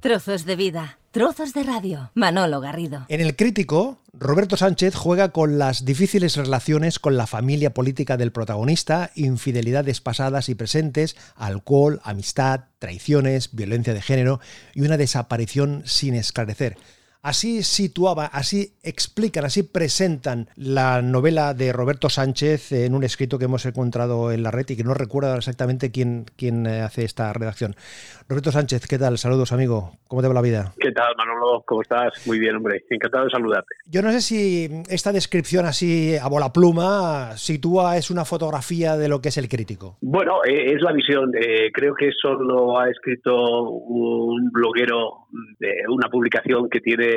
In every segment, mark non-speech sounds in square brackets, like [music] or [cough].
Trozos de vida, trozos de radio. Manolo Garrido. En el crítico, Roberto Sánchez juega con las difíciles relaciones con la familia política del protagonista, infidelidades pasadas y presentes, alcohol, amistad, traiciones, violencia de género y una desaparición sin esclarecer. Así situaba, así explican, así presentan la novela de Roberto Sánchez en un escrito que hemos encontrado en la red y que no recuerdo exactamente quién, quién eh, hace esta redacción. Roberto Sánchez, ¿qué tal? Saludos, amigo. ¿Cómo te va la vida? ¿Qué tal, Manolo? ¿Cómo estás? Muy bien, hombre. Encantado de saludarte. Yo no sé si esta descripción así a bola pluma sitúa, es una fotografía de lo que es el crítico. Bueno, eh, es la visión. Eh, creo que eso lo ha escrito un bloguero de una publicación que tiene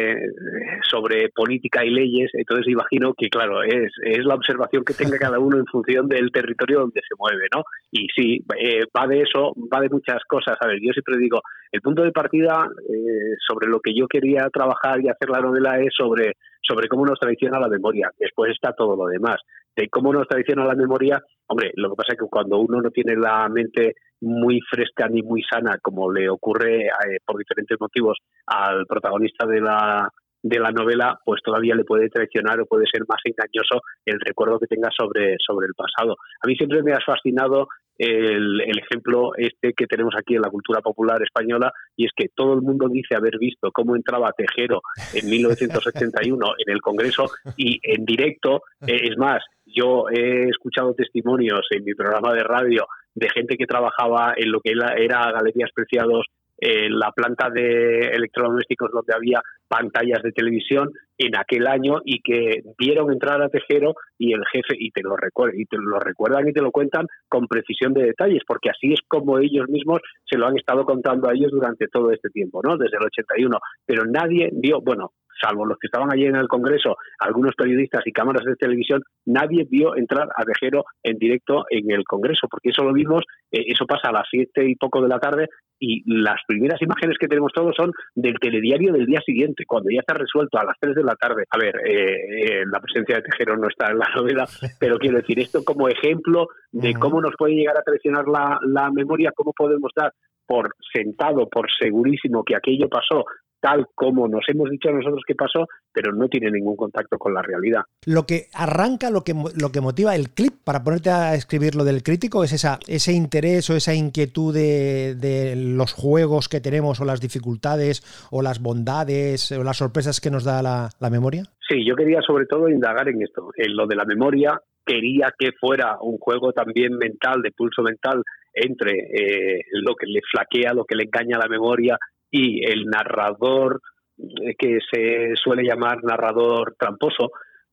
sobre política y leyes, entonces imagino que, claro, es, es la observación que tenga cada uno en función del territorio donde se mueve, ¿no? Y sí, eh, va de eso, va de muchas cosas. A ver, yo siempre digo, el punto de partida eh, sobre lo que yo quería trabajar y hacer la novela es sobre, sobre cómo nos traiciona la memoria. Después está todo lo demás. De cómo nos traiciona la memoria, hombre, lo que pasa es que cuando uno no tiene la mente muy fresca ni muy sana, como le ocurre eh, por diferentes motivos al protagonista de la, de la novela, pues todavía le puede traicionar o puede ser más engañoso el recuerdo que tenga sobre, sobre el pasado. A mí siempre me ha fascinado el, el, ejemplo este que tenemos aquí en la cultura popular española y es que todo el mundo dice haber visto cómo entraba Tejero en 1971 en el Congreso y en directo, eh, es más, yo he escuchado testimonios en mi programa de radio de gente que trabajaba en lo que era Galerías Preciados en la planta de electrodomésticos donde había pantallas de televisión en aquel año y que vieron entrar a Tejero y el jefe y te lo recuerdan y te lo recuerdan y te lo cuentan con precisión de detalles porque así es como ellos mismos se lo han estado contando a ellos durante todo este tiempo, ¿no? Desde el 81, pero nadie vio, bueno, salvo los que estaban allí en el Congreso, algunos periodistas y cámaras de televisión, nadie vio entrar a Tejero en directo en el Congreso, porque eso lo vimos, eh, eso pasa a las siete y poco de la tarde y las primeras imágenes que tenemos todos son del telediario del día siguiente, cuando ya está resuelto a las 3 de la tarde. A ver, eh, eh, la presencia de Tejero no está en la [laughs] novela, pero quiero decir esto como ejemplo de cómo nos puede llegar a traicionar la, la memoria, cómo podemos dar por sentado, por segurísimo que aquello pasó tal como nos hemos dicho nosotros que pasó, pero no tiene ningún contacto con la realidad. Lo que arranca, lo que, lo que motiva el clip para ponerte a escribir lo del crítico es esa, ese interés o esa inquietud de, los juegos que tenemos o las dificultades o las bondades o las sorpresas que nos da la, memoria. Sí, yo quería sobre todo indagar en esto, en lo de la memoria. Quería que fuera un juego también mental, de pulso mental, entre eh, lo que le flaquea, lo que le engaña a la memoria y el narrador eh, que se suele llamar narrador tramposo,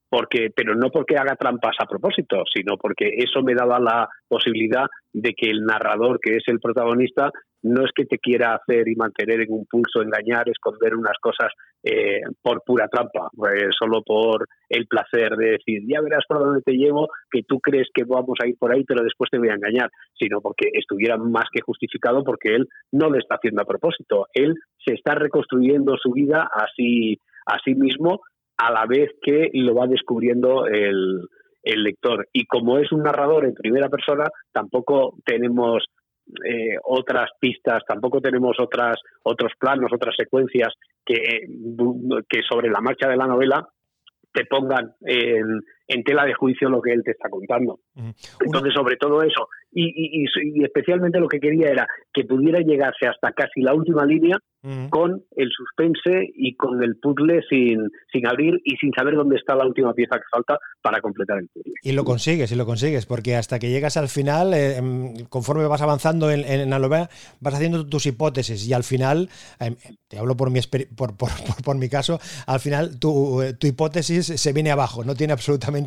porque, pero no porque haga trampas a propósito, sino porque eso me daba la posibilidad de que el narrador, que es el protagonista, no es que te quiera hacer y mantener en un pulso, engañar, esconder unas cosas eh, por pura trampa, pues solo por el placer de decir, ya verás por dónde te llevo, que tú crees que vamos a ir por ahí, pero después te voy a engañar, sino porque estuviera más que justificado porque él no lo está haciendo a propósito, él se está reconstruyendo su vida así, a mismo a la vez que lo va descubriendo el lector. Y como es un narrador en primera persona, tampoco tenemos eh, otras pistas, tampoco tenemos otras otros planos, otras secuencias que, que sobre la marcha de la novela te pongan en, en tela de juicio lo que él te está contando. Entonces, sobre todo eso, y, y, especialmente lo que quería era que pudiera llegarse hasta casi la última línea con el suspense y con el puzzle sin, sin abrir y sin saber dónde está la última pieza que falta para completar el puzzle. Y lo consigues, y lo consigues, porque hasta que llegas al final, eh, em, conforme vas avanzando en, en, la novela, vas haciendo tus hipótesis y al final, em, te hablo por mi, por, [laughs] por, por, mi caso, al final tu, tu, hipótesis se viene abajo, no tiene absolutamente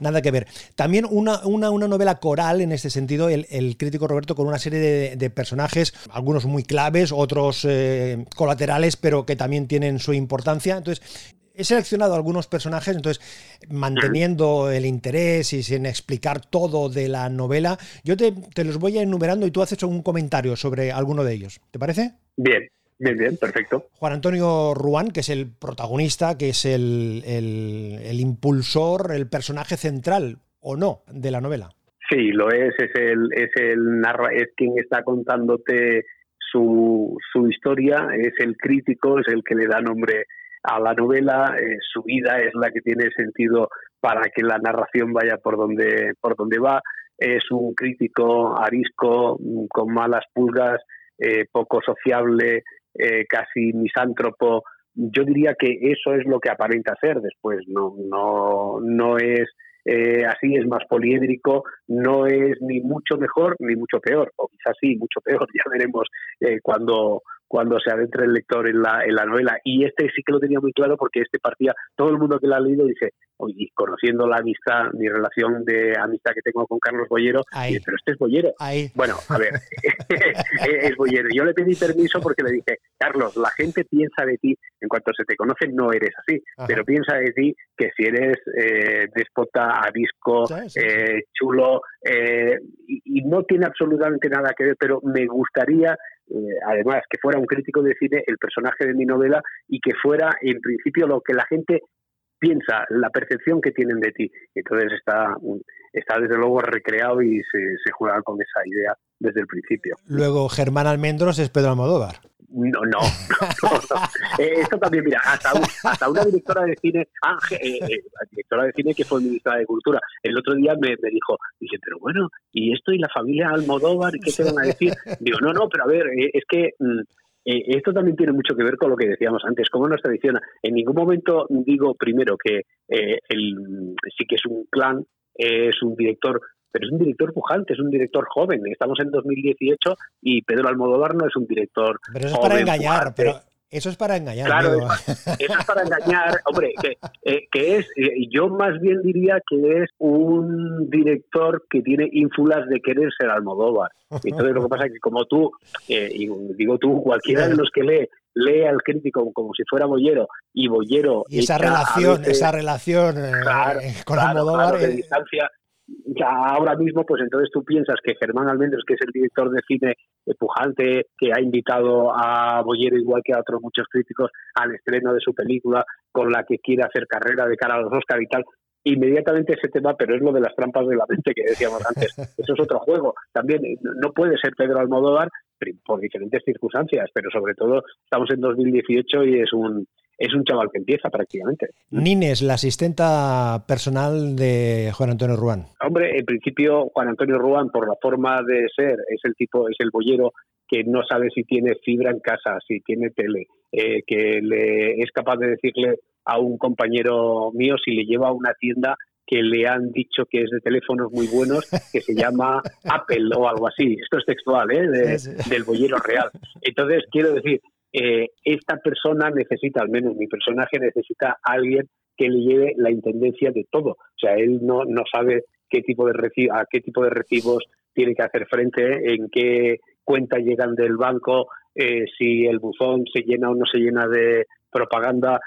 nada que ver. También una, una, una novela coral en este sentido, el, el crítico Roberto, con una serie de, personajes, algunos muy claves, otros... Eh, colaterales, pero que también tienen su importancia. Entonces, he seleccionado algunos personajes, entonces, manteniendo el interés y sin explicar todo de la novela, yo te, los voy enumerando y tú haces un comentario sobre alguno de ellos. ¿Te parece? Bien. Bien, bien, perfecto. Juan Antonio Ruán, que es el protagonista, que es el, el, impulsor, el personaje central, o no, de la novela. Sí, lo es, es el, es el narra, es quien está contándote su, su, historia, es el crítico, es el que le da nombre a la novela, eh, su vida es la que tiene sentido para que la narración vaya por donde, por donde va. Es un crítico arisco, mm, con malas pulgas, eh, poco sociable, eh, casi misántropo. Yo diría que eso es lo que aparenta ser después, no, no, no es así, es más poliédrico, no es ni mucho mejor ni mucho peor, o quizás sí, mucho peor, [laughs] ya veremos cuando, cuando se adentra el lector en la, en la novela. Y este sí que lo tenía muy claro porque este partía, todo el mundo que lo ha leído dice, oye, conociendo la amistad, mi relación de amistad que tengo con Carlos Bollero, pero este es Bollero. Bueno, a ver, [laughs] [laughs] es Bollero. Yo le pedí permiso porque le dije, Carlos, la gente piensa de ti, en cuanto se te conoce, no eres así, pero piensa de ti que si eres eh, déspota, avisco, eh, chulo, eh, y, no tiene absolutamente nada que ver, pero me gustaría eh, además que fuera un crítico de cine el personaje de mi novela y que fuera en principio lo que la gente piensa, la percepción que tienen de ti. Entonces está, está desde luego recreado y se, se juega con esa idea desde el principio. Luego Germán Almendros es Pedro Almodóvar. [laughs] No, no. Eh, esto también, mira, hasta, hasta una directora de cine, Ángel, eh, eh, directora de cine que fue ministra de Cultura, el otro día me, dijo, dice, pero bueno, ¿y esto y la familia Almodóvar? ¿Qué te van a decir? Digo, no, no, pero a ver, es que mm, esto también tiene mucho que ver con lo que decíamos antes, como nos tradiciona. En ningún momento digo primero que el, sí que es un clan, es un director pero es un director pujante, es un director joven. Estamos en 2018 y Pedro Almodóvar no es un director. Pero eso es para engañar, pero eso es para engañar. Claro, eso es para engañar. [laughs] Hombre, que, eh, que es, eh, yo más bien diría que es un director que tiene ínfulas de querer ser Almodóvar. Entonces lo que pasa es que como tú, eh, y digo tú, cualquiera de los que lee, lee al crítico como si fuera Bollero y Bollero... Y esa relación, esa relación con Almodóvar... de distancia, ya ahora mismo, pues entonces tú piensas que Germán Almendros, que es el director de cine pujante, que ha invitado a Bollero, igual que a otros muchos críticos, al estreno de su película, con la que quiere hacer carrera de cara a los Oscar y tal, inmediatamente ese tema, pero es lo de las trampas de la mente que decíamos antes. [laughs] Eso es otro juego. También no puede ser Pedro Almodóvar por diferentes circunstancias, pero sobre todo estamos en 2018 y es un es un chaval que empieza prácticamente. Nines, la asistenta personal de Juan Antonio Ruán. Hombre, en principio Juan Antonio Ruán, por la forma de ser, es el tipo, es el bollero que no sabe si tiene fibra en casa, si tiene tele, eh, que le es capaz de decirle a un compañero mío si le lleva a una tienda que le han dicho que es de teléfonos muy buenos, que se llama [laughs] Apple o algo así. Esto es textual, ¿eh? del bollero real. Entonces, quiero decir, eh, esta persona necesita, al menos mi personaje necesita a alguien que le lleve la intendencia de todo. O sea, él no, no sabe qué tipo de a qué tipo de recibos tiene que hacer frente, en qué cuenta llegan del banco, eh, si el buzón se llena o no se llena de propaganda,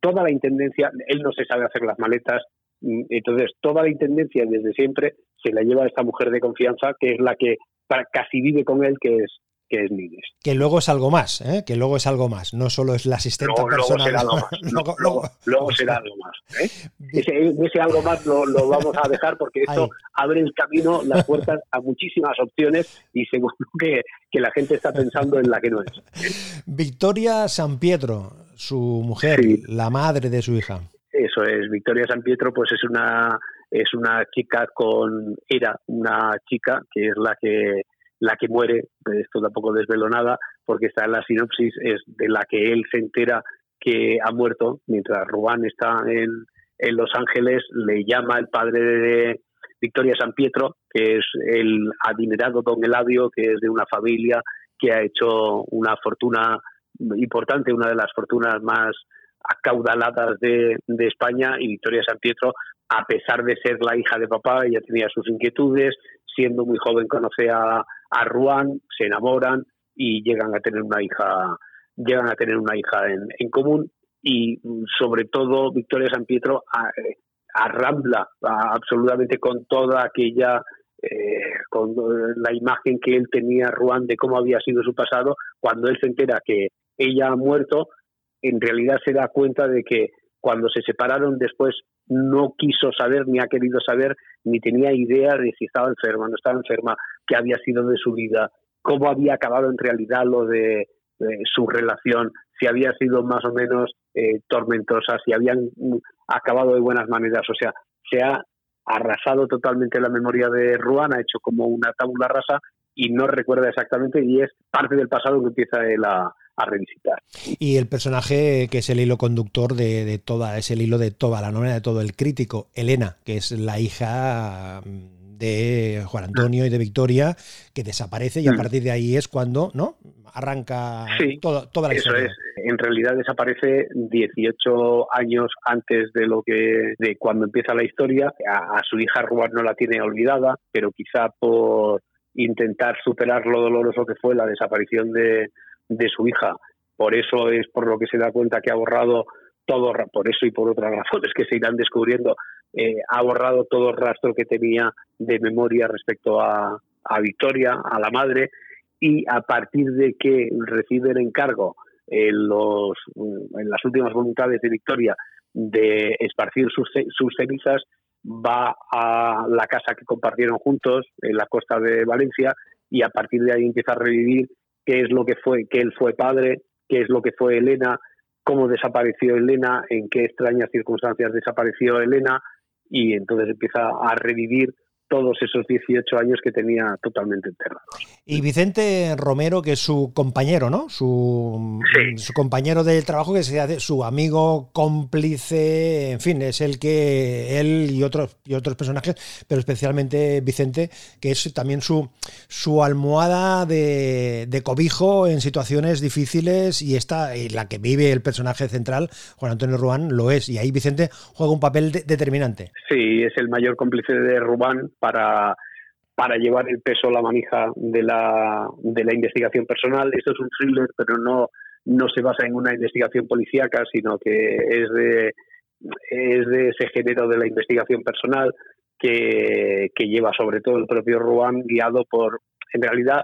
toda la intendencia, él no se sabe hacer las maletas, entonces toda la intendencia desde siempre se la lleva a esta mujer de confianza que es la que casi vive con él, que es que es Que luego es algo más, ¿eh? que luego es algo más, no solo es la asistente luego, personal. [laughs] Luego será algo más. ¿eh? Ese, algo más lo, vamos a dejar porque esto abre el camino, las puertas a muchísimas opciones y seguro [laughs] que, que la gente está pensando en la que no es. Victoria San Pietro, su mujer, la madre de su hija. Eso es, Victoria San Pietro pues es una es una chica con era una chica que es la que la que muere, esto tampoco desvelo nada, porque está en la sinopsis, es de la que él se entera que ha muerto, mientras Rubán está en, en Los Ángeles, le llama el padre de Victoria San Pietro, que es el adinerado don Eladio, que es de una familia que ha hecho una fortuna importante, una de las fortunas más acaudaladas de, de España, y Victoria San Pietro, a pesar de ser la hija de papá, ella tenía sus inquietudes, siendo muy joven conoce a, a Ruan, se enamoran y llegan a tener una hija, llegan a tener una hija en, común. Y sobre todo Victoria San Pietro arrambla absolutamente con toda aquella eh, con la imagen que él tenía Ruan de cómo había sido su pasado. Cuando él se entera que ella ha muerto en realidad se da cuenta de que cuando se separaron después no quiso saber ni ha querido saber ni tenía idea de si estaba enferma, no estaba enferma, qué había sido de su vida, cómo había acabado en realidad lo de su relación, si había sido más o menos tormentosa, si habían mm, acabado de buenas maneras. O sea, se ha arrasado totalmente la memoria de Ruan, ha hecho como una tabula rasa y no recuerda exactamente y es parte del pasado que empieza él a, revisitar. Y el personaje que es el hilo conductor de, toda, es el hilo de toda la novela, de todo el crítico, Elena, que es la hija mm, de Juan Antonio y de Victoria, que desaparece y a mm. partir de ahí es cuando, ¿no? Arranca toda la eso Es. En realidad desaparece 18 años antes de lo que de cuando empieza la historia. A, su hija Ruan no la tiene olvidada, pero quizá por intentar superar lo doloroso que fue la desaparición de, de su hija. Por eso es por lo que se da cuenta que ha borrado todo, por eso y por otras [laughs] razones que se irán descubriendo, eh, ha borrado todo el rastro que tenía de memoria respecto a, a Victoria, a la madre, y a partir de que recibe el encargo en, los, en las últimas voluntades de Victoria de esparcir sus, sus cenizas, va a la casa que compartieron juntos en la costa de Valencia y a partir de ahí empieza a revivir qué es lo que fue, que él fue padre, qué es lo que fue Elena, cómo desapareció Elena, en qué extrañas circunstancias desapareció Elena y entonces empieza a revivir todos esos 18 años que tenía totalmente enterrados. Y Vicente Romero, que es su compañero, ¿no? Su, su compañero de trabajo, que sea su amigo, cómplice, en fin, es el que él y otros, y otros personajes, pero especialmente Vicente, que es también su, su almohada de, cobijo en situaciones difíciles y esta, y la que vive el personaje central, Juan Antonio Ruán, lo es. Y ahí Vicente juega un papel determinante. Sí, es el mayor cómplice de Rubán para, para llevar el peso, la manija de la, de la investigación personal. Esto es un thriller, pero no, no se basa en una investigación policíaca, sino que es de, es de ese género de la investigación personal que, que lleva sobre todo el propio Ruan, guiado por, en realidad,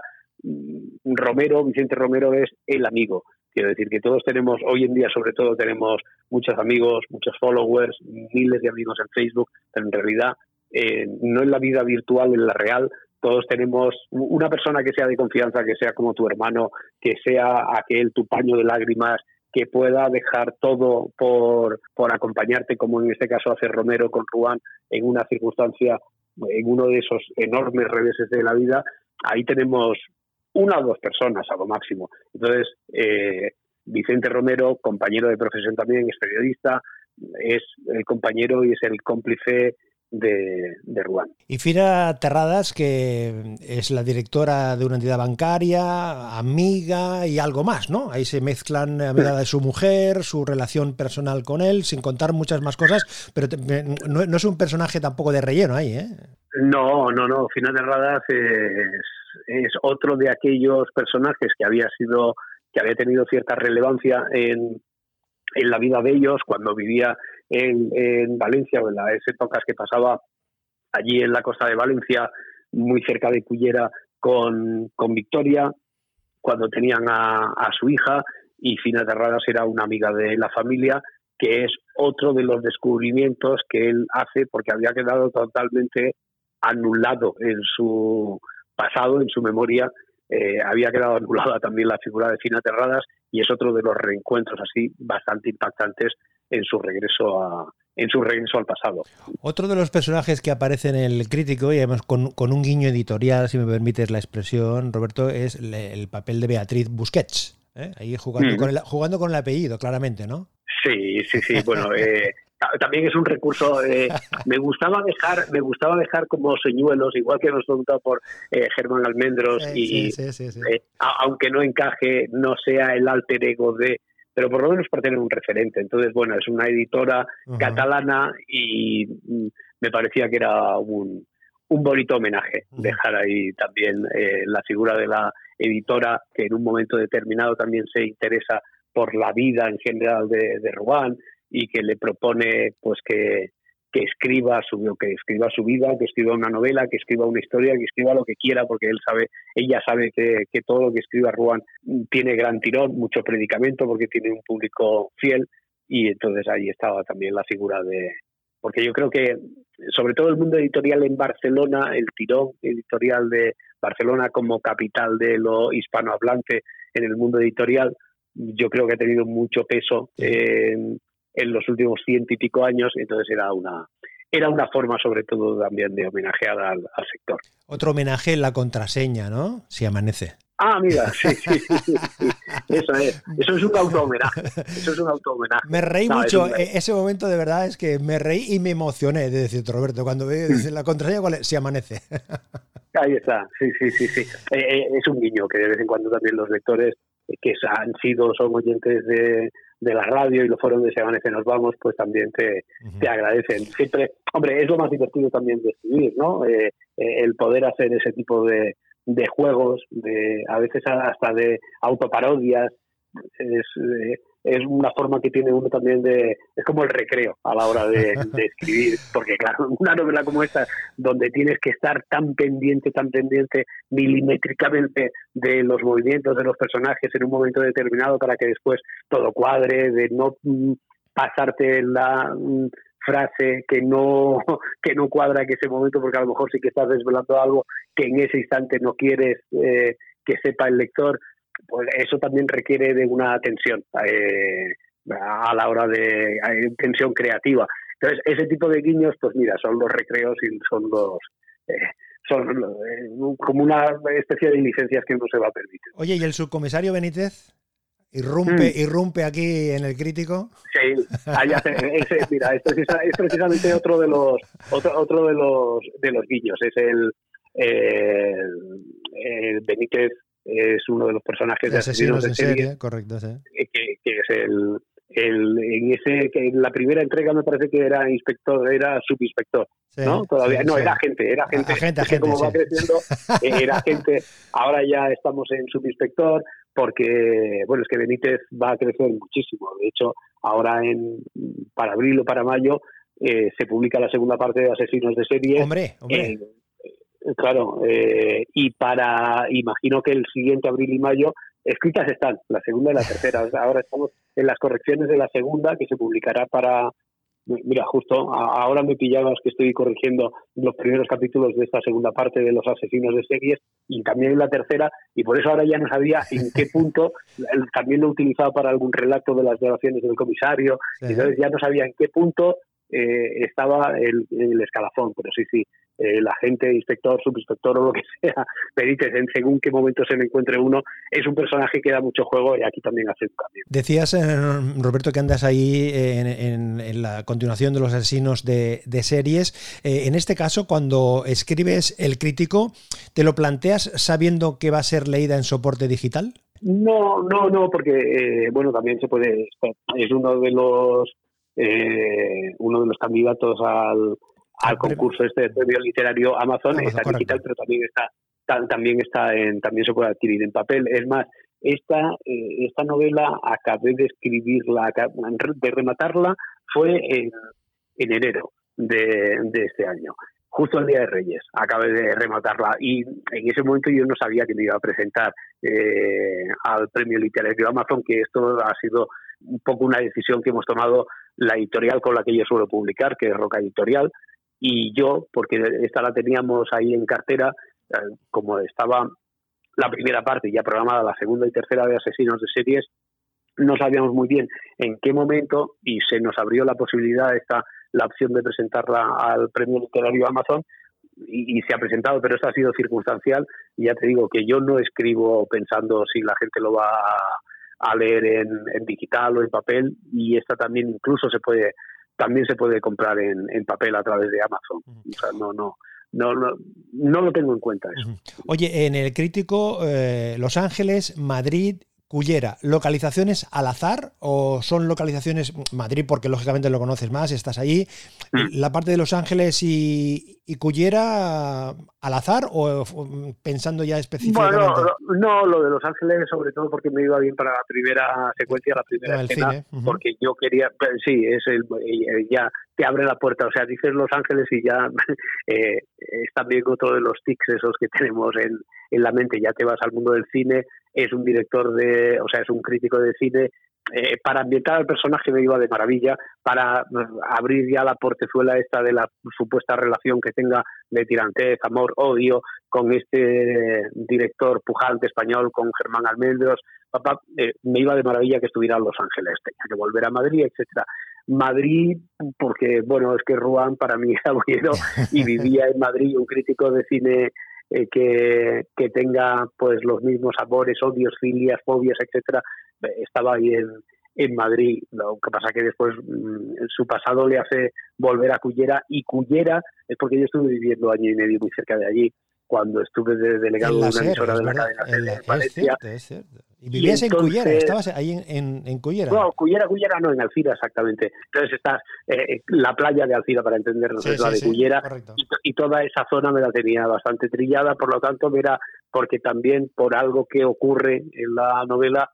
Romero, Vicente Romero es el amigo. Quiero decir que todos tenemos, hoy en día sobre todo tenemos muchos amigos, muchos followers, miles de amigos en Facebook, pero en realidad eh, no en la vida virtual, en la real, todos tenemos una persona que sea de confianza, que sea como tu hermano, que sea aquel tu paño de lágrimas, que pueda dejar todo por, por acompañarte, como en este caso hace Romero con Ruán, en una circunstancia, en uno de esos enormes reveses de la vida, ahí tenemos una o dos personas a lo máximo. Entonces, eh, Vicente Romero, compañero de profesión también, es periodista, es el compañero y es el cómplice de, de Ruan. Y Fira Terradas, que es la directora de una entidad bancaria, amiga y algo más, ¿no? Ahí se mezclan amiga de su mujer, su relación personal con él, sin contar muchas más cosas, pero no, es un personaje tampoco de relleno ahí, ¿eh? No, no, no. Fina Terradas es, es otro de aquellos personajes que había sido que había tenido cierta relevancia en, en la vida de ellos cuando vivía en, Valencia o en las épocas que pasaba allí en la costa de Valencia, muy cerca de Cullera, con, con Victoria, cuando tenían a, su hija, y Fina Terradas era una amiga de la familia, que es otro de los descubrimientos que él hace porque había quedado totalmente anulado en su pasado, en su memoria, eh, había quedado anulada también la figura de Fina Terradas y es otro de los reencuentros así bastante impactantes en su regreso a, en su regreso al pasado. Otro de los personajes que aparece en el crítico, y además con, un guiño editorial, si me permites la expresión, Roberto, es el papel de Beatriz Busquets, ¿eh? ahí jugando, mm. con el, jugando con el apellido, claramente, ¿no? Sí, sí, sí. Bueno, [laughs] eh, también es un recurso. Eh, me gustaba dejar, me gustaba dejar como señuelos, igual que nos preguntado por Germán Almendros y aunque no encaje, no sea el alter ego de pero por lo menos para tener un referente. Entonces, bueno, es una editora catalana y mm, me parecía que era un, un bonito homenaje dejar ahí también eh, la figura de la editora que en un momento determinado también se interesa por la vida en general de, de Rubán y que le propone pues que, que escriba su que escriba su vida, que escriba una novela, que escriba una historia, que escriba lo que quiera, porque él sabe, ella sabe que, que todo lo que escriba Ruan tiene gran tirón, mucho predicamento, porque tiene un público fiel, y entonces ahí estaba también la figura de, porque yo creo que sobre todo el mundo editorial en Barcelona, el tirón editorial de Barcelona como capital de lo hispanohablante en el mundo editorial, yo creo que ha tenido mucho peso en, los últimos ciento y pico años, entonces era una, era una forma sobre todo también de homenajear al, sector. Otro homenaje en la contraseña, ¿no? Si amanece. Ah, mira, sí, sí, sí, Eso es. Eso es un auto homenaje. Eso es un auto homenaje. Me reí mucho. E-, ese momento de verdad es que me reí y me emocioné de decirte, Roberto, cuando veo [laughs] la contraseña, ¿cuál es? Si amanece. [laughs] Ahí está. Sí, sí, sí, sí. Eh, eh, es un niño que de vez en cuando también los lectores eh, que han sido, son oyentes de, de la radio y lo fueron de Se Nos Vamos, pues también te, te, agradecen. Siempre, hombre, es lo más divertido también de escribir, ¿no? Eh, eh, el poder hacer ese tipo de, de juegos, de a veces hasta de autoparodias, es, eh, es una forma que tiene uno también de... Es como el recreo a la hora de, [laughs] escribir, porque claro, [laughs] una novela como esta, donde tienes que estar tan pendiente, tan pendiente milimétricamente de los movimientos de los personajes en un momento determinado para que después todo cuadre, de no mm, pasarte la mm, frase que no [laughs] que no cuadra en ese momento porque a lo mejor sí que estás desvelando algo que en ese instante no quieres eh, que sepa el lector pues eso también requiere de una atención eh, a la hora de tensión creativa. Entonces, ese tipo de guiños, pues mira, son los recreos y son los... Eh, son eh, como una especie de licencias que uno se va a permitir. Oye, ¿y el subcomisario Benítez? Irrumpe, mm. irrumpe aquí en el crítico. Sí, ese, mira, esto es, precisamente otro de los otro, otro de los de los guiños. Es el, el Benítez es uno de los personajes de asesinos, de serie, correcto, sí. Que, es el, el, en ese que en la primera entrega me parece que era inspector era subinspector no todavía no era agente era agente, agente, agente como va creciendo eh, era [laughs] agente. Ahora ya estamos en subinspector porque bueno es que Benítez va a crecer muchísimo. De hecho ahora en para abril o para mayo eh, se publica la segunda parte de asesinos de serie hombre, hombre. Claro, eh, y para, imagino que el siguiente abril y mayo, escritas están, la segunda y la tercera. Ahora estamos en las correcciones de la segunda, que se publicará para, mira, justo ahora me pillabas que estoy corrigiendo los primeros capítulos de esta segunda parte de los asesinos de series y también la tercera, y por eso ahora ya no sabía en qué [laughs] punto, también lo utilizaba para algún relato de las grabaciones del comisario, entonces ya no sabía en qué punto eh, estaba el, el, escalafón, pero sí, sí, el agente, inspector, subinspector o lo que sea, [laughs] Benítez, en según qué momento se le encuentre uno, es un personaje que da mucho juego y aquí también hace un cambio. Decías, eh, Roberto, que andas ahí en, la continuación de los asesinos de, series. Eh, en este caso, cuando escribes el crítico, ¿te lo planteas sabiendo que va a ser leída en soporte digital? No, no, no, porque eh, bueno, también se puede, es uno de los uno de los candidatos al, al concurso este de premio literario Amazon, está digital, pero también está también está en, también se puede adquirir en papel. Es más, esta eh, esta novela acabé de escribirla, de rematarla fue en, en enero de, de este año justo el día de Reyes, acabé de rematarla. Y en ese momento yo no sabía que me iba a presentar eh, al premio literario Amazon, que esto ha sido un poco una decisión que hemos tomado la editorial con la que yo suelo publicar, que es Roca Editorial, y yo, porque esta la teníamos ahí en cartera, eh, como estaba la primera parte ya programada, la segunda y tercera de Asesinos de Series, no sabíamos muy bien en qué momento y se nos abrió la posibilidad, esta, la opción de presentarla al premio literario Amazon y, se ha presentado, pero esto ha sido circunstancial y ya te digo que yo no escribo pensando si la gente lo va leer en, en, digital o en papel y esta también incluso se puede también se puede comprar en, en papel a través de Amazon. O sea, no, no, no, no, no, lo tengo en cuenta eso. Oye, en el crítico, eh, Los Ángeles, Madrid Cullera, ¿localizaciones al azar o son localizaciones Madrid porque lógicamente lo conoces más, estás allí? Mm. ¿La parte de Los Ángeles y, y Cullera al azar o pensando ya específicamente? Bueno, no, lo de Los Ángeles sobre todo porque me iba bien para la primera secuencia, la primera escena, porque yo quería, sí, es el, eh, ya te abre la puerta, o sea, dices Los Ángeles y ya [laughs] eh, es también otro de los tics esos que tenemos en, en la mente, ya te vas al mundo del cine, es un director de, o sea, es un crítico de cine eh, para ambientar al personaje me iba de maravilla, para mm, abrir ya la portezuela esta de la supuesta relación que tenga de tirantez, amor, odio con este director pujante español, con Germán Almendros, papá, eh, me iba de maravilla que estuviera en Los Ángeles, tenía que volver a Madrid, etcétera. Madrid, porque bueno, es que Ruan para mí [laughs] era bueno y vivía en Madrid, un crítico de cine eh, que, que tenga pues los mismos amores, odios, filias, fobias, etcétera, estaba ahí en, en Madrid. Lo que pasa que después mm, su pasado le hace volver a Cullera y Cullera es porque yo estuve viviendo año y medio muy cerca de allí cuando estuve de delegado de una emisora de la cadena Valencia. Y vivías en Cullera, estabas ahí en, en, Cullera. No, Cullera, Cullera no, en Alcira exactamente. Entonces está eh, la playa de Alcira, para entendernos, es la de Cullera. Y, y, toda esa zona me la tenía bastante trillada, por lo tanto, era porque también por algo que ocurre en la novela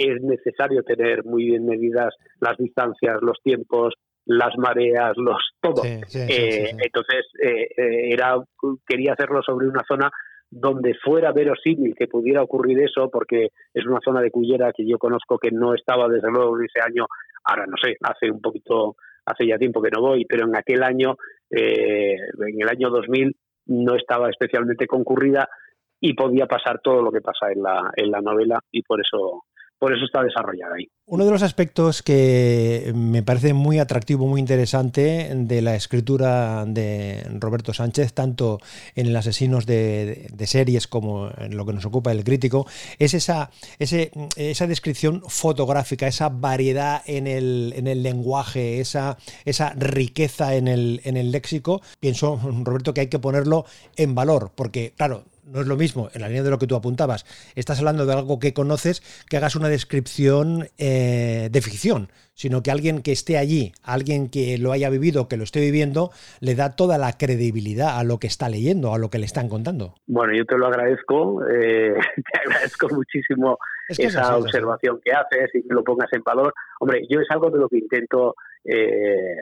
es necesario tener muy bien medidas las distancias, los tiempos, las mareas, los todo. Eh, entonces eh, eh, era quería hacerlo sobre una zona donde fuera verosímil que pudiera ocurrir eso, porque es una zona de Cullera que yo conozco que no estaba desde luego en ese año, ahora no sé, hace un poquito, hace ya tiempo que no voy, pero en aquel año, en el año 2000, no estaba especialmente concurrida y podía pasar todo lo que pasa en la, en la novela y por eso por eso está desarrollada ahí. Uno de los aspectos que me parece muy atractivo, muy interesante de la escritura de Roberto Sánchez, tanto en el Asesinos de, series como en lo que nos ocupa el crítico, es esa, esa descripción fotográfica, esa variedad en el, en el lenguaje, esa, esa riqueza en el, en el léxico. Pienso, Roberto, que hay que ponerlo en valor, porque, claro, no es lo mismo, en la línea de lo que tú apuntabas, estás hablando de algo que conoces, que hagas una descripción eh, de ficción, sino que alguien que esté allí, alguien que lo haya vivido, que lo esté viviendo, le da toda la credibilidad a lo que está leyendo, a lo que le están contando. Bueno, yo te lo agradezco, eh, [laughs] te agradezco muchísimo esa observación que haces y que lo pongas en valor. Hombre, yo es algo de lo que intento... Eh,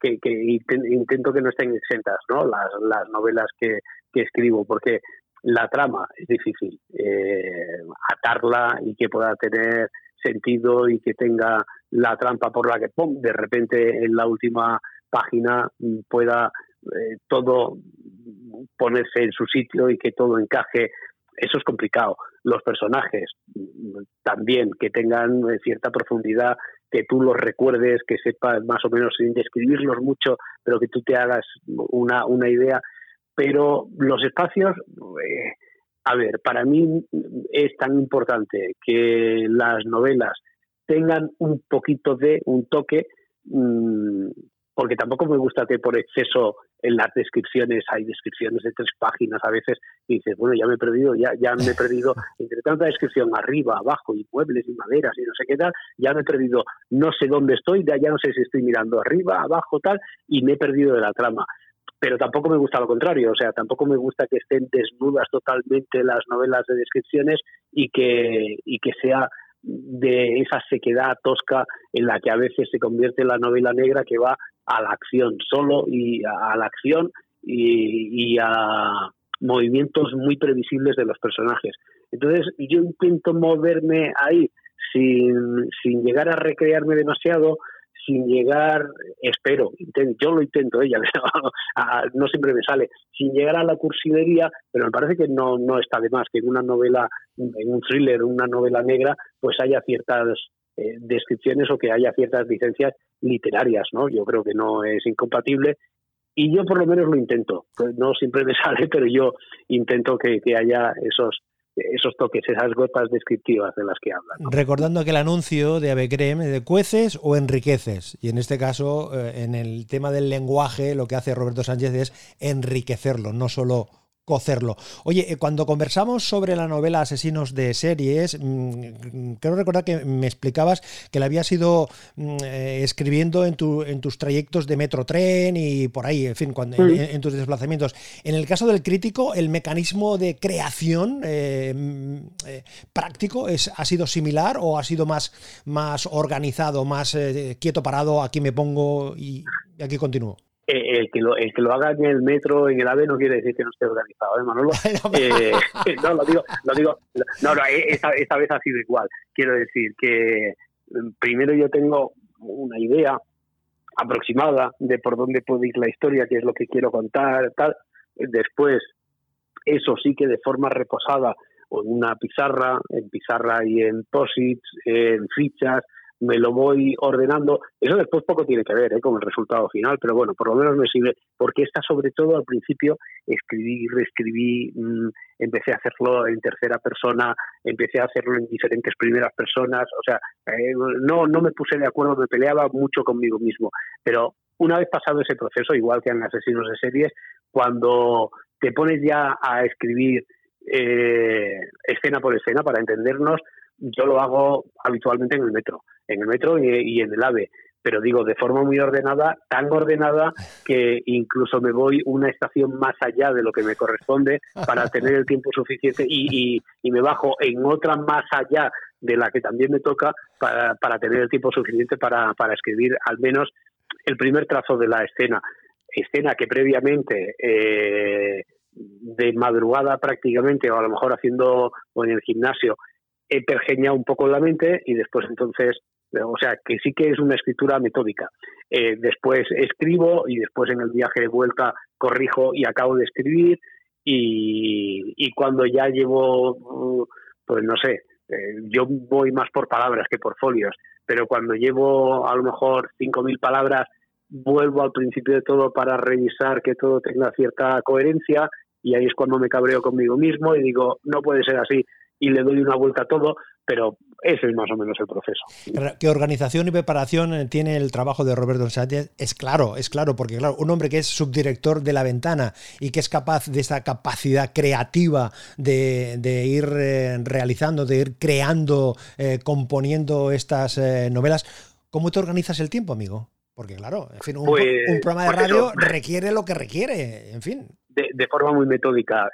que, intento que no estén exentas ¿no? Las, las novelas que, que escribo, porque la trama es difícil, eh, atarla y que pueda tener sentido y que tenga la trampa por la que ¡pum! de repente en la última página pueda eh, todo ponerse en su sitio y que todo encaje. Eso es complicado. Los personajes también, que tengan cierta profundidad, que tú los recuerdes, que sepas más o menos sin describirlos mucho, pero que tú te hagas una, una idea pero los espacios, eh, a ver, para mí es tan importante que las novelas tengan un poquito de un toque, mm, porque tampoco me gusta que por exceso en las descripciones hay descripciones de tres páginas a veces y dices, bueno, ya me he perdido, ya, ya me he perdido [laughs] entre tanta descripción arriba, abajo y muebles y maderas y no sé qué tal, ya me he perdido, no sé dónde estoy, ya no sé si estoy mirando arriba, abajo, tal, y me he perdido de la trama pero tampoco me gusta lo contrario, o sea, tampoco me gusta que estén desnudas totalmente las novelas de descripciones y que, y que sea de esa sequedad tosca en la que a veces se convierte la novela negra que va a la acción solo y a, la acción y, a movimientos muy previsibles de los personajes. Entonces yo intento moverme ahí sin, sin llegar a recrearme demasiado, sin llegar, espero, yo lo intento, ella, no siempre me sale, sin llegar a la cursilería, pero me parece que no, no está de más que en una novela, en un thriller, una novela negra, pues haya ciertas eh, descripciones o que haya ciertas licencias literarias, ¿no? Yo creo que no es incompatible y yo por lo menos lo intento. No siempre me [laughs] sale, pero yo intento que, que haya esos esos toques, esas gotas descriptivas de las que hablan. Recordando que el anuncio de Avecrem de cueces o enriqueces, y en este caso, eh, en el tema del lenguaje, lo que hace Roberto Sánchez es enriquecerlo, no solo cocerlo. Oye, eh, cuando conversamos sobre la novela Asesinos de series, mm, creo recordar que me explicabas que la habías ido mm, eh, escribiendo en, tu, en tus trayectos de metro tren y por ahí, en fin, cuando, en, tus desplazamientos. En el caso del crítico, el mecanismo de creación eh, mm, práctico es, ha sido similar o ha sido más, más organizado, más quieto parado, aquí me pongo y aquí continúo. Eh, el, que lo, el que lo haga en el metro, en el AVE, no quiere decir que no esté organizado, ¿eh, Manolo? [laughs] Eh, [laughs] no, lo digo, lo digo, no, no esta, esta, vez ha sido igual. Quiero decir que, primero yo tengo una idea aproximada de por dónde puede ir la historia, qué es lo que quiero contar, tal. Después, eso sí que de forma reposada, o en una pizarra, en pizarra y en posits, en fichas, me lo voy ordenando. Eso después poco tiene que ver ¿eh? con el resultado final, pero bueno, por lo menos me sirve, porque está sobre todo al principio escribí, reescribí, mm, empecé a hacerlo en tercera persona, empecé a hacerlo en diferentes primeras personas, o sea, eh, no, no me puse de acuerdo, me peleaba mucho conmigo mismo, pero una vez pasado ese proceso, igual que en asesinos de series, cuando te pones ya a escribir eh, escena por escena para entendernos, yo lo hago habitualmente en el metro en el metro y, en el AVE pero digo de forma muy ordenada, tan ordenada que incluso me voy una estación más allá de lo que me corresponde para [laughs] tener el tiempo suficiente y, y, me bajo en otra más allá de la que también me toca para, para tener el tiempo suficiente para, para, escribir al menos el primer trazo de la escena. Escena que previamente, eh, de madrugada prácticamente, o a lo mejor haciendo o en el gimnasio, he pergeñado un poco la mente y después entonces o sea, que sí que es una escritura metódica. Eh, después escribo y después en el viaje de vuelta corrijo y acabo de escribir y, cuando ya llevo, pues no sé, eh, yo voy más por palabras que por folios, pero cuando llevo a lo mejor 5.000 palabras, vuelvo al principio de todo para revisar que todo tenga cierta coherencia y ahí es cuando me cabreo conmigo mismo y digo, no puede ser así y le doy una vuelta a todo, pero ese es más o menos el proceso. ¿Qué organización y preparación tiene el trabajo de Roberto Sánchez? Es claro, es claro, porque claro, un hombre que es subdirector de la ventana y que es capaz de esa capacidad creativa de, ir eh, realizando, de ir creando, eh, componiendo estas eh, novelas, ¿cómo te organizas el tiempo, amigo? Porque claro, en fin, un, pues, programa de pues radio requiere lo que requiere, en fin. De, forma muy metódica.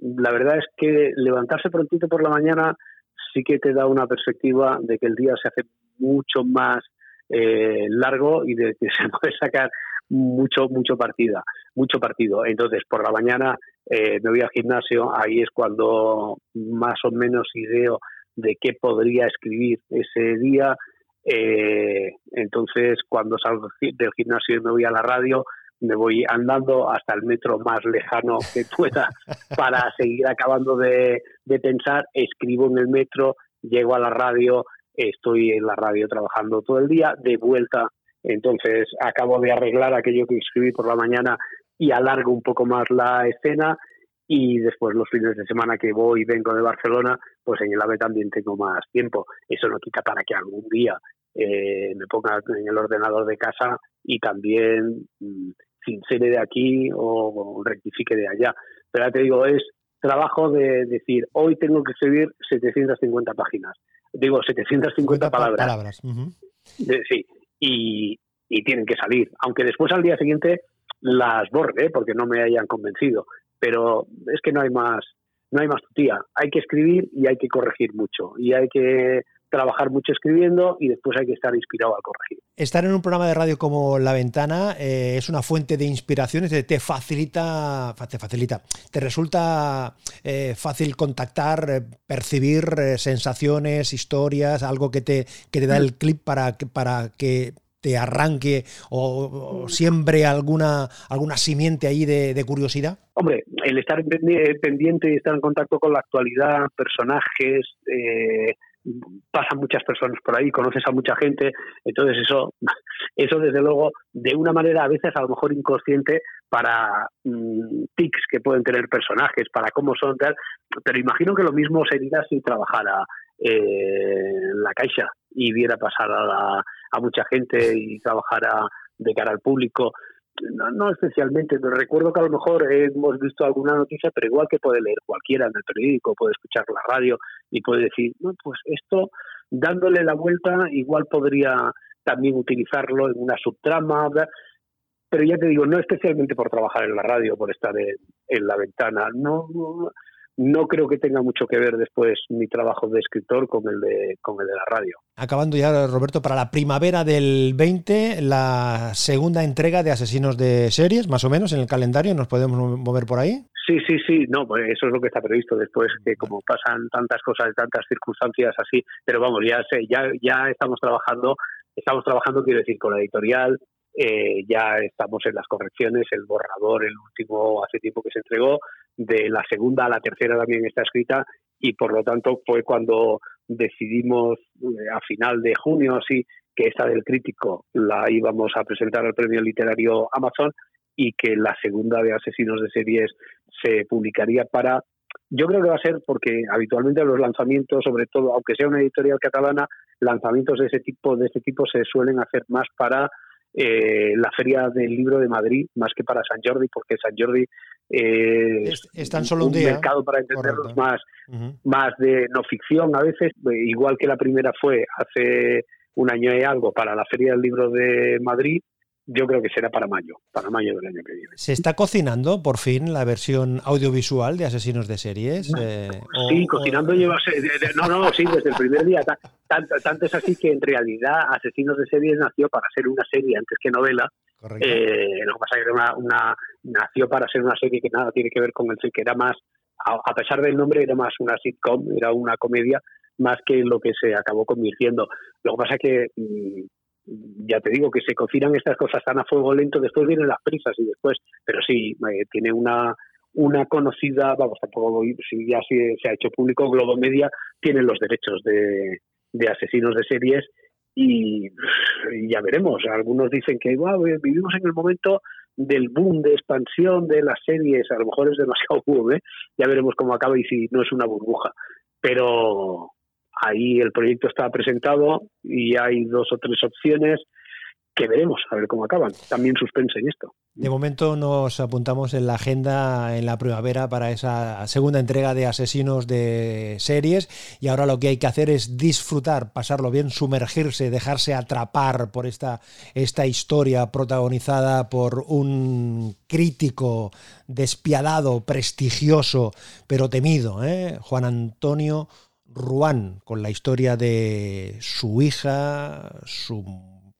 la verdad es que levantarse prontito por la mañana sí que te da una perspectiva de que el día se hace mucho más eh, largo y de que [laughs] se puede sacar mucho mucho partida mucho partido. Entonces por la mañana eh, me voy al gimnasio ahí es cuando más o menos ideo de qué podría escribir ese día. Eh, entonces cuando salgo del gimnasio y me voy a la radio me voy andando hasta el metro más lejano que [laughs] pueda para seguir acabando de, pensar, escribo en el metro, llego a la radio, estoy en la radio trabajando todo el día, de vuelta, entonces acabo de arreglar aquello que escribí por la mañana y alargo un poco más la escena y después los fines de semana que voy y vengo de Barcelona, pues en el AVE también tengo más tiempo. Eso no quita para que algún día eh, me ponga en el ordenador de casa y también mm, sincere de aquí o rectifique de allá. Pero ya te digo, es trabajo de decir, hoy tengo que escribir 750 páginas. Digo, 750 palabras. palabras. sí, y, tienen que salir. Aunque después al día siguiente las borre, porque no me hayan convencido. Pero es que no hay más, no hay más tutía. Hay que escribir y hay que corregir mucho. Y hay que trabajar mucho escribiendo y después hay que estar inspirado a corregir. Estar en un programa de radio como La Ventana eh, es una fuente de inspiraciones, te facilita, te facilita, te resulta eh, fácil contactar, eh, percibir sensaciones, historias, algo que te, que te da el clip para, para que te arranque o, siembre alguna, alguna simiente ahí de, curiosidad? Hombre, el estar pendiente y estar en contacto con la actualidad, personajes, eh, pasan muchas personas por ahí, conoces a mucha gente, entonces eso, [laughs] eso desde luego, de una manera a veces a lo mejor inconsciente para mm, tics que pueden tener personajes, para cómo son tal, pero imagino que lo mismo sería si trabajara eh, en la caixa y viera pasar a, a mucha gente y trabajara de cara al público no, no especialmente, pero recuerdo que a lo mejor hemos visto alguna noticia, pero igual que puede leer cualquiera en el periódico, puede escuchar la radio y puede decir, no, pues esto, dándole la vuelta, igual podría también utilizarlo en una subtrama, pero ya te digo, no especialmente por trabajar en la radio, por estar en, la ventana, no creo que tenga mucho que ver después mi trabajo de escritor con el de, con el de la radio. Acabando ya, Roberto, para la primavera del 20, la segunda entrega de Asesinos de Series, más o menos, en el calendario, ¿nos podemos mover por ahí? Sí, sí, sí, no, pues eso es lo que está previsto después, que como pasan tantas cosas, tantas circunstancias así, pero vamos, ya sé, ya, ya estamos trabajando, estamos trabajando, quiero decir, con la editorial, eh, ya estamos en las correcciones, el borrador, el último hace tiempo que se entregó, de la segunda a la tercera también está escrita y por lo tanto fue cuando decidimos eh, a final de junio así que esta del crítico la íbamos a presentar al premio literario Amazon y que la segunda de Asesinos de Series se publicaría para yo creo que va a ser porque habitualmente los lanzamientos, sobre todo, aunque sea una editorial catalana, lanzamientos de ese tipo, de ese tipo se suelen hacer más para eh, la Feria del Libro de Madrid, más que para San Jordi, porque San Jordi es, solo un, mercado para entenderlos más, más de no ficción a veces, igual que la primera fue hace un año y algo para la Feria del Libro de Madrid, yo creo que será para mayo, para mayo del año que viene. ¿Se está cocinando por fin la versión audiovisual de Asesinos de Series? Eh, sí, cocinando lleva... No, no, sí, desde el primer día. Tanto, tanto, es así que en realidad Asesinos de Series nació para ser una serie antes que novela. Eh, lo que pasa es que era una, nació para ser una serie que nada tiene que ver con el que era más, a, pesar del nombre, era más una sitcom, era una comedia más que lo que se acabó convirtiendo. Lo que pasa es que mm, ya te digo que se cocinan estas cosas tan a fuego lento, después vienen las prisas y después, pero sí, eh, tiene una una conocida, vamos, tampoco si ya se, se ha hecho público, Globo Media tiene los derechos de, de asesinos de series y, ya veremos. Algunos dicen que vivimos en el momento del boom de expansión de las series, a lo mejor es demasiado [laughs] boom, ¿eh? ya veremos cómo acaba y si no es una burbuja. Pero Ahí el proyecto está presentado y hay dos o tres opciones que veremos a ver cómo acaban. También suspense en esto. De momento nos apuntamos en la agenda en la primavera para esa segunda entrega de Asesinos de series y ahora lo que hay que hacer es disfrutar, pasarlo bien, sumergirse, dejarse atrapar por esta, esta historia protagonizada por un crítico despiadado, prestigioso, pero temido, ¿eh? Juan Antonio Ruan, con la historia de su hija, su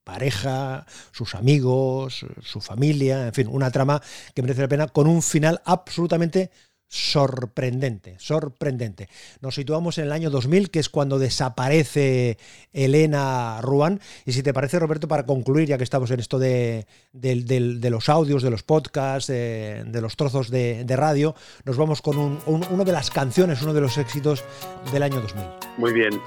pareja, sus amigos, su familia, en fin, una trama que merece la pena con un final absolutamente sorprendente, sorprendente. Nos situamos en el año 2000, que es cuando desaparece Elena Ruan. Y si te parece, Roberto, para concluir, ya que estamos en esto de, los audios, de los podcasts, de, los trozos de, radio, nos vamos con un, una de las canciones, uno de los éxitos del año 2000. Muy bien,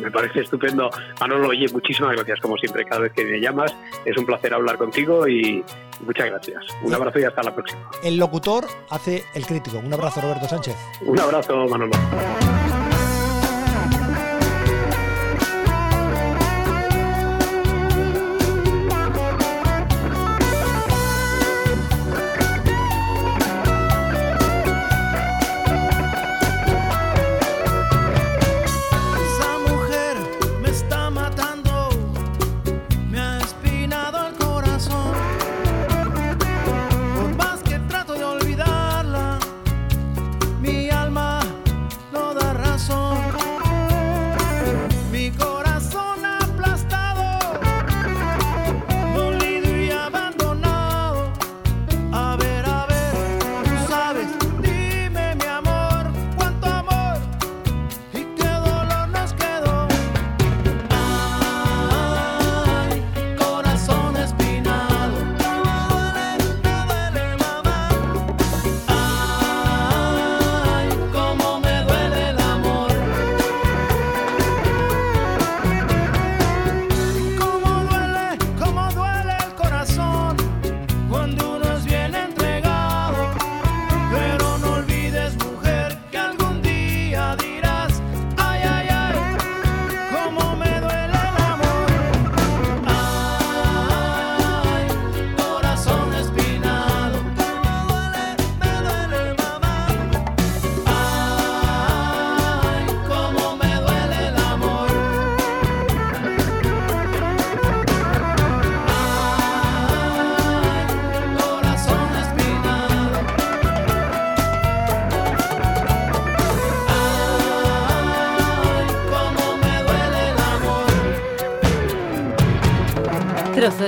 me parece estupendo. Manolo, oye, muchísimas gracias, como siempre, cada vez que me llamas. Es un placer hablar contigo y muchas gracias. Un abrazo y hasta la próxima. El locutor hace el crítico. Un abrazo, Roberto Sánchez. Un abrazo, Manolo.